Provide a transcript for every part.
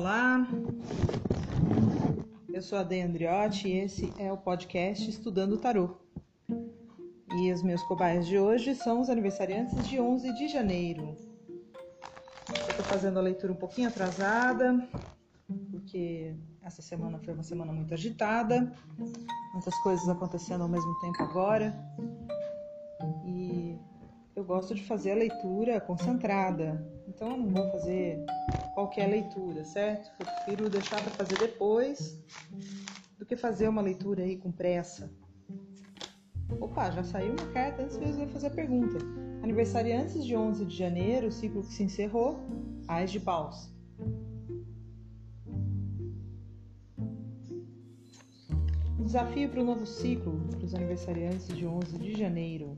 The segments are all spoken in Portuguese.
olá. Eu sou a Dei Andriotti e esse é o podcast Estudando Tarô. E os meus cobaias de hoje são os aniversariantes de 11 de janeiro. Eu tô fazendo a leitura um pouquinho atrasada, porque essa semana foi uma semana muito agitada, muitas coisas acontecendo ao mesmo tempo agora. E eu gosto de fazer a leitura concentrada, então eu não vou fazer qualquer leitura, certo? Prefiro deixar para fazer depois do que fazer uma leitura aí com pressa. Opa, já saiu uma carta antes de eu fazer a pergunta. Aniversariantes de 11 de janeiro, o ciclo que se encerrou, Ais de Paus. Desafio para o novo ciclo para os aniversariantes de 11 de janeiro.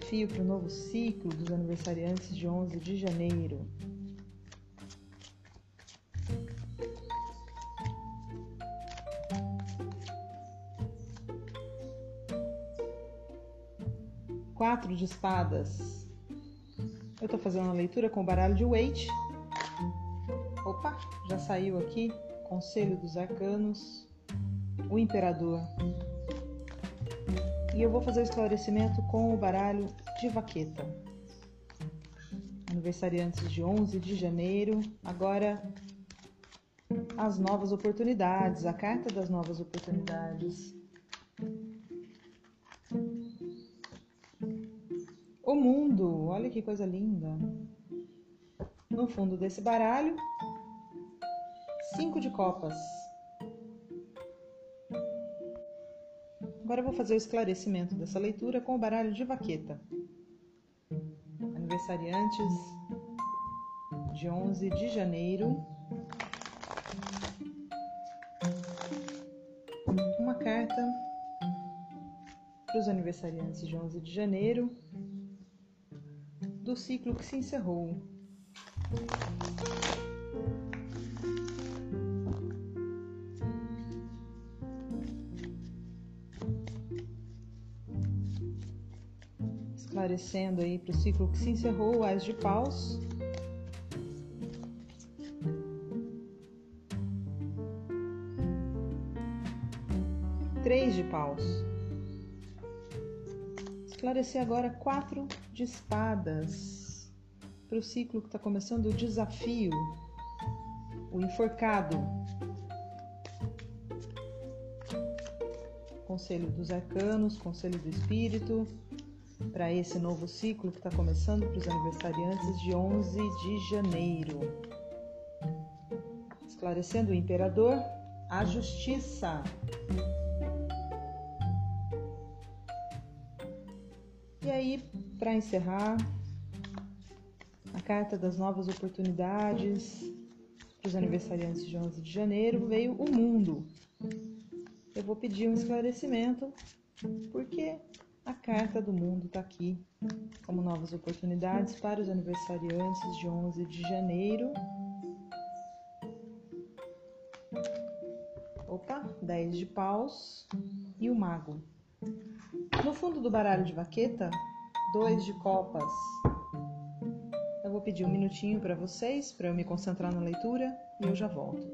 Desafio para o novo ciclo dos aniversariantes de 11 de janeiro. Quatro de espadas. Eu estou fazendo a leitura com o baralho de Waite. Opa, já saiu aqui. Conselho dos Arcanos. O Imperador. E eu vou fazer o esclarecimento com o baralho de vaqueta. Aniversariantes de 11 de janeiro. Agora, as novas oportunidades, a carta das novas oportunidades. O mundo, olha que coisa linda. No fundo desse baralho, cinco de copas. Vou fazer o esclarecimento dessa leitura com o baralho de vaqueta. Aniversariantes de 11 de janeiro. Uma carta para os aniversariantes de 11 de janeiro do ciclo que se encerrou. Esclarecendo aí para o ciclo que se encerrou, o Ás de Paus. Três de paus. Esclarecer agora quatro de espadas para o ciclo que está começando o desafio, o enforcado. Conselho dos arcanos, conselho do espírito, para esse novo ciclo que está começando para os aniversariantes de 11 de janeiro. Esclarecendo o imperador, a justiça. E aí, para encerrar, a carta das novas oportunidades para os aniversariantes de 11 de janeiro veio o mundo. Eu vou pedir um esclarecimento, porque a carta do mundo está aqui como novas oportunidades para os aniversariantes de 11 de janeiro. Opa, 10 de paus e o mago. No fundo do baralho de vaqueta, dois de copas. Eu vou pedir um minutinho para vocês, para eu me concentrar na leitura e eu já volto.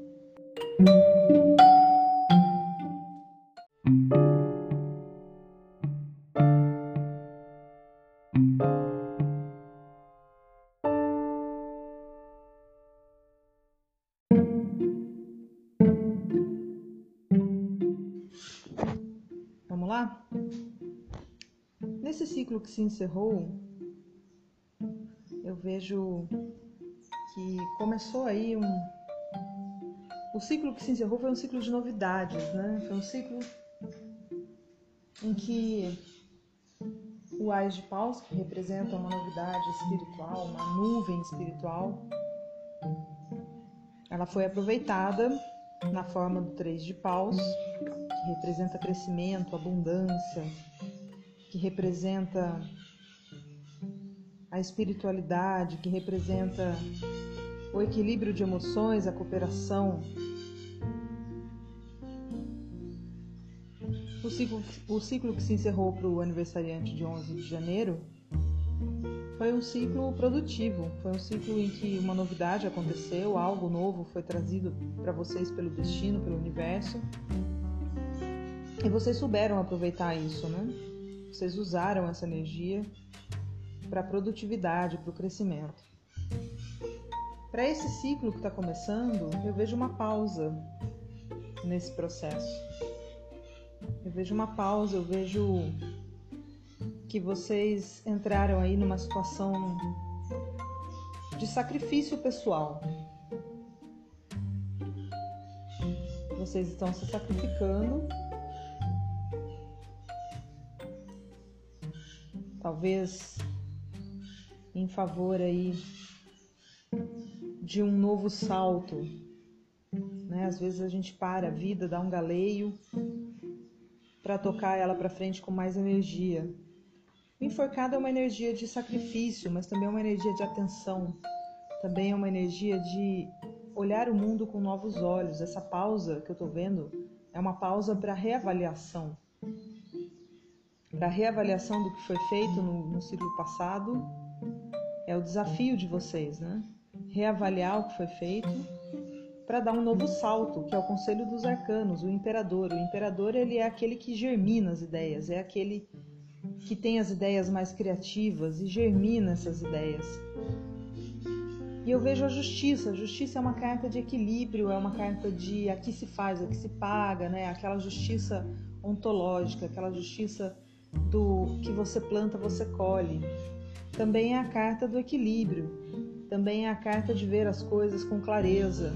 Ciclo que se encerrou, eu vejo que começou aí um. O ciclo que se encerrou foi um ciclo de novidades, né? Foi um ciclo em que o Ais de Paus, que representa uma novidade espiritual, uma nuvem espiritual, ela foi aproveitada na forma do Três de Paus, que representa crescimento, abundância, que representa a espiritualidade, que representa o equilíbrio de emoções, a cooperação. O ciclo, o ciclo que se encerrou para o aniversariante de 11 de janeiro foi um ciclo produtivo, foi um ciclo em que uma novidade aconteceu, algo novo foi trazido para vocês pelo destino, pelo universo. E vocês souberam aproveitar isso, né? Vocês usaram essa energia para a produtividade, para o crescimento. Para esse ciclo que está começando, eu vejo uma pausa nesse processo. Eu vejo uma pausa, eu vejo que vocês entraram aí numa situação de sacrifício pessoal. Vocês estão se sacrificando. Talvez em favor aí de um novo salto. Né? Às vezes a gente para a vida, dá um galeio para tocar ela para frente com mais energia. O enforcado é uma energia de sacrifício, mas também é uma energia de atenção. Também é uma energia de olhar o mundo com novos olhos. Essa pausa que eu estou vendo é uma pausa para reavaliação. Para reavaliação do que foi feito no, no ciclo passado. É o desafio de vocês, né? Reavaliar o que foi feito para dar um novo salto, que é o conselho dos arcanos, o imperador. O imperador ele é aquele que germina as ideias, é aquele que tem as ideias mais criativas e germina essas ideias. E eu vejo a justiça. A justiça é uma carta de equilíbrio, é uma carta de aqui se faz, aqui se paga, né? Aquela justiça ontológica, aquela justiça do que você planta, você colhe. Também é a carta do equilíbrio. Também é a carta de ver as coisas com clareza,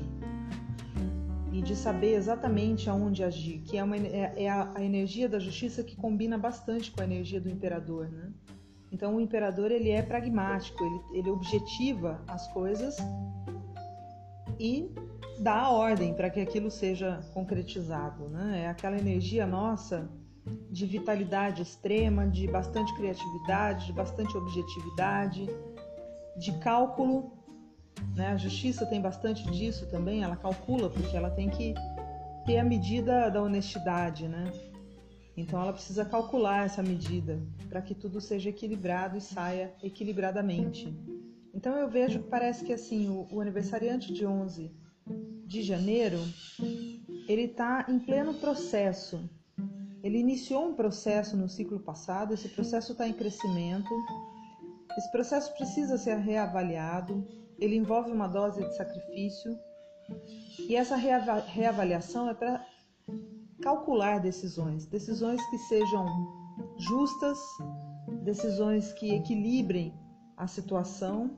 e de saber exatamente aonde agir, que é, uma, é, é a, a, energia da justiça que combina bastante com a energia do imperador, né? Então o imperador ele é pragmático, ele, ele objetiva as coisas e dá a ordem para que aquilo seja concretizado, né? É aquela energia nossa de vitalidade extrema, de bastante criatividade, de bastante objetividade, de cálculo né? A justiça tem bastante disso também, ela calcula, porque ela tem que ter a medida da honestidade, né? Então ela precisa calcular essa medida para que tudo seja equilibrado e saia equilibradamente. Então eu vejo que parece que assim, o, o aniversariante de 11 de janeiro, ele está em pleno processo. Ele iniciou um processo no ciclo passado, esse processo está em crescimento. Esse processo precisa ser reavaliado, ele envolve uma dose de sacrifício. E essa reavaliação é para calcular decisões, decisões que sejam justas, decisões que equilibrem a situação,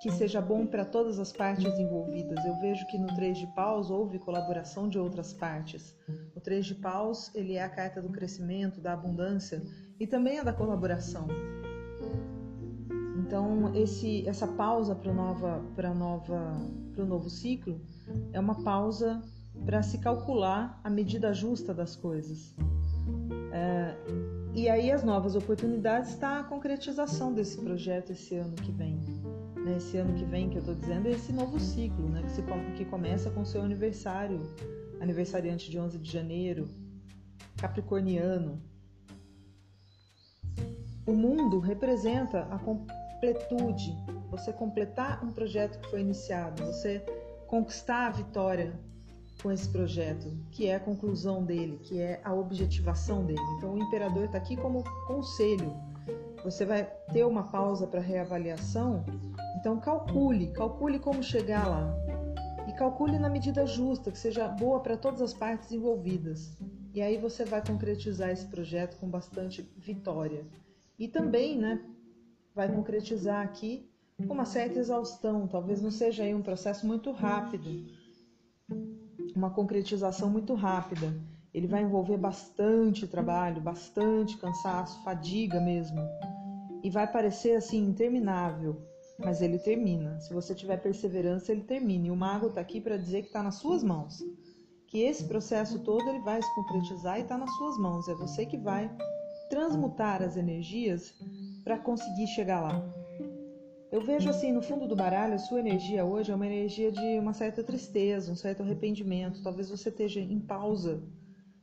que seja bom para todas as partes envolvidas. Eu vejo que no Três de Paus houve colaboração de outras partes. O Três de Paus ele é a carta do crescimento, da abundância e também é da colaboração. Então, esse, essa pausa para nova, para nova, o novo ciclo é uma pausa para se calcular a medida justa das coisas. É, e aí as novas oportunidades está a concretização desse projeto esse ano que vem. Né? Esse ano que vem que eu estou dizendo é esse novo ciclo, né? que, se, que começa com o seu aniversário, aniversariante de 11 de janeiro, capricorniano. O mundo representa a completude, você completar um projeto que foi iniciado, você conquistar a vitória com esse projeto, que é a conclusão dele, que é a objetivação dele. Então o imperador está aqui como conselho. Você vai ter uma pausa para reavaliação, então calcule, calcule como chegar lá. E calcule na medida justa, que seja boa para todas as partes envolvidas. E aí você vai concretizar esse projeto com bastante vitória. E também, né, vai concretizar aqui uma certa exaustão, talvez não seja aí um processo muito rápido, uma concretização muito rápida. Ele vai envolver bastante trabalho, bastante cansaço, fadiga mesmo. E vai parecer assim interminável, mas ele termina. Se você tiver perseverança, ele termina. E o mago está aqui para dizer que está nas suas mãos. Que esse processo todo ele vai se concretizar e está nas suas mãos. É você que vai transmutar as energias para conseguir chegar lá. Eu vejo assim, no fundo do baralho, a sua energia hoje é uma energia de uma certa tristeza, um certo arrependimento. Talvez você esteja em pausa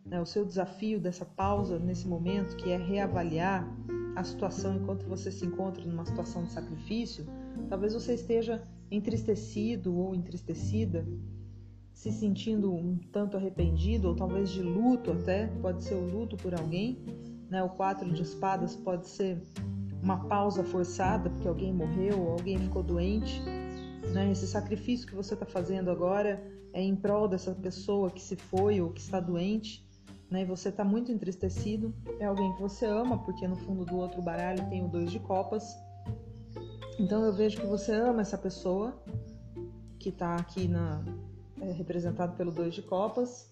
né, o seu desafio dessa pausa nesse momento, que é reavaliar a situação enquanto você se encontra numa situação de sacrifício, talvez você esteja entristecido ou entristecida, se sentindo um tanto arrependido ou talvez de luto até, pode ser o luto por alguém, né? O quatro de espadas pode ser uma pausa forçada porque alguém morreu ou alguém ficou doente, né? Esse sacrifício que você está fazendo agora é em prol dessa pessoa que se foi ou que está doente né, e você está muito entristecido, é alguém que você ama, porque no fundo do outro baralho tem o dois de copas. Então eu vejo que você ama essa pessoa que está aqui na, é, representado pelo dois de copas,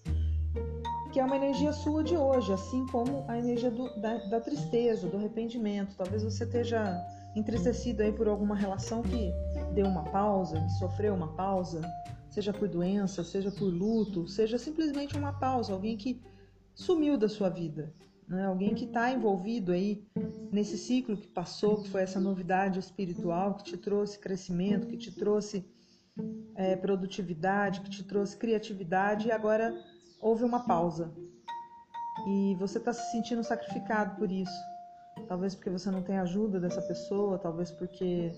que é uma energia sua de hoje, assim como a energia do, da, da, tristeza, do arrependimento. Talvez você esteja entristecido aí por alguma relação que deu uma pausa, que sofreu uma pausa, seja por doença, seja por luto, seja simplesmente uma pausa, alguém que sumiu da sua vida. Né? Alguém que está envolvido aí nesse ciclo que passou, que foi essa novidade espiritual que te trouxe crescimento, que te trouxe é, produtividade, que te trouxe criatividade e agora houve uma pausa. E você está se sentindo sacrificado por isso. Talvez porque você não tem ajuda dessa pessoa, talvez porque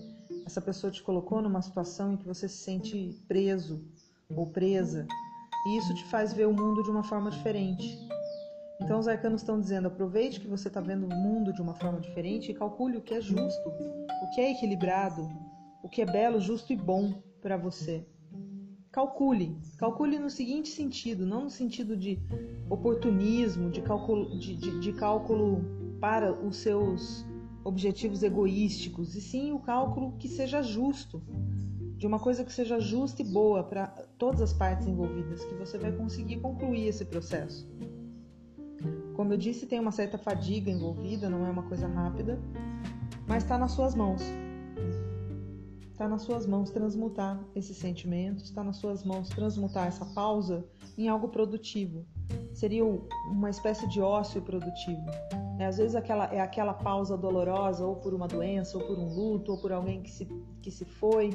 essa pessoa te colocou numa situação em que você se sente preso ou presa. E isso te faz ver o mundo de uma forma diferente. Então os arcanos estão dizendo: aproveite que você está vendo o mundo de uma forma diferente e calcule o que é justo, o que é equilibrado, o que é belo, justo e bom para você. Calcule, calcule no seguinte sentido, não no sentido de oportunismo, de cálculo, de, de, de cálculo para os seus objetivos egoísticos, e sim o cálculo que seja justo, de uma coisa que seja justa e boa para todas as partes envolvidas, que você vai conseguir concluir esse processo. Como eu disse, tem uma certa fadiga envolvida, não é uma coisa rápida, mas está nas suas mãos. Está nas suas mãos transmutar esses sentimentos, está nas suas mãos transmutar essa pausa em algo produtivo. Seria uma espécie de ócio produtivo. É, às vezes aquela, é aquela pausa dolorosa, ou por uma doença, ou por um luto, ou por alguém que se, que se foi,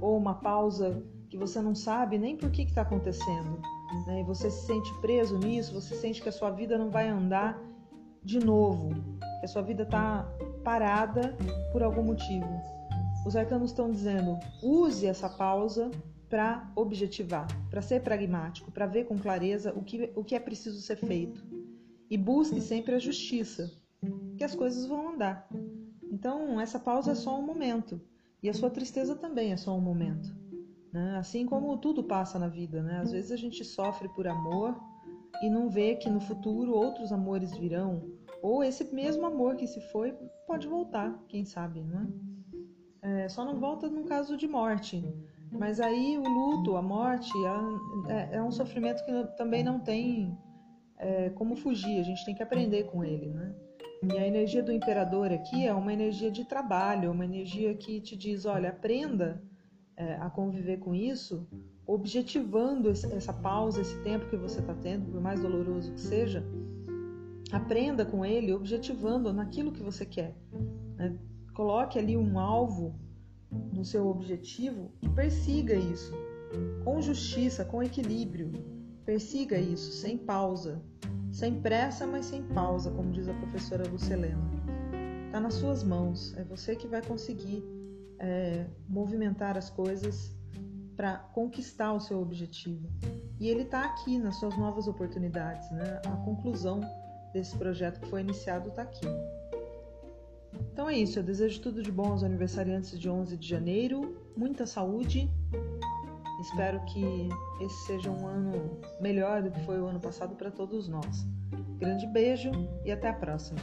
ou uma pausa que você não sabe nem por que está acontecendo né, e você se sente preso nisso, você sente que a sua vida não vai andar de novo, que a sua vida está parada por algum motivo. Os arcanos estão dizendo: use essa pausa para objetivar, para ser pragmático, para ver com clareza o que, o que é preciso ser feito. E busque sempre a justiça, que as coisas vão andar. Então, essa pausa é só um momento. E a sua tristeza também é só um momento. Né? Assim como tudo passa na vida, né? Às vezes a gente sofre por amor e não vê que no futuro outros amores virão, ou esse mesmo amor que se foi pode voltar, quem sabe, né? É, só não volta num caso de morte. Mas aí o luto, a morte, é, é um sofrimento que também não tem é, como fugir, a gente tem que aprender com ele, né? E a energia do imperador aqui é uma energia de trabalho, é uma energia que te diz, olha, aprenda é, a conviver com isso, objetivando essa pausa, esse tempo que você está tendo, por mais doloroso que seja, aprenda com ele, objetivando naquilo que você quer. Né? Coloque ali um alvo no seu objetivo e persiga isso, com justiça, com equilíbrio. Persiga isso, sem pausa, sem pressa, mas sem pausa, como diz a professora Lucelena. Está nas suas mãos, é você que vai conseguir é, movimentar as coisas para conquistar o seu objetivo. E ele está aqui nas suas novas oportunidades, né? A conclusão desse projeto que foi iniciado está aqui. Então é isso, eu desejo tudo de bom aos aniversariantes de 11 de janeiro, muita saúde. Espero que esse seja um ano melhor do que foi o ano passado para todos nós. Grande beijo e até a próxima.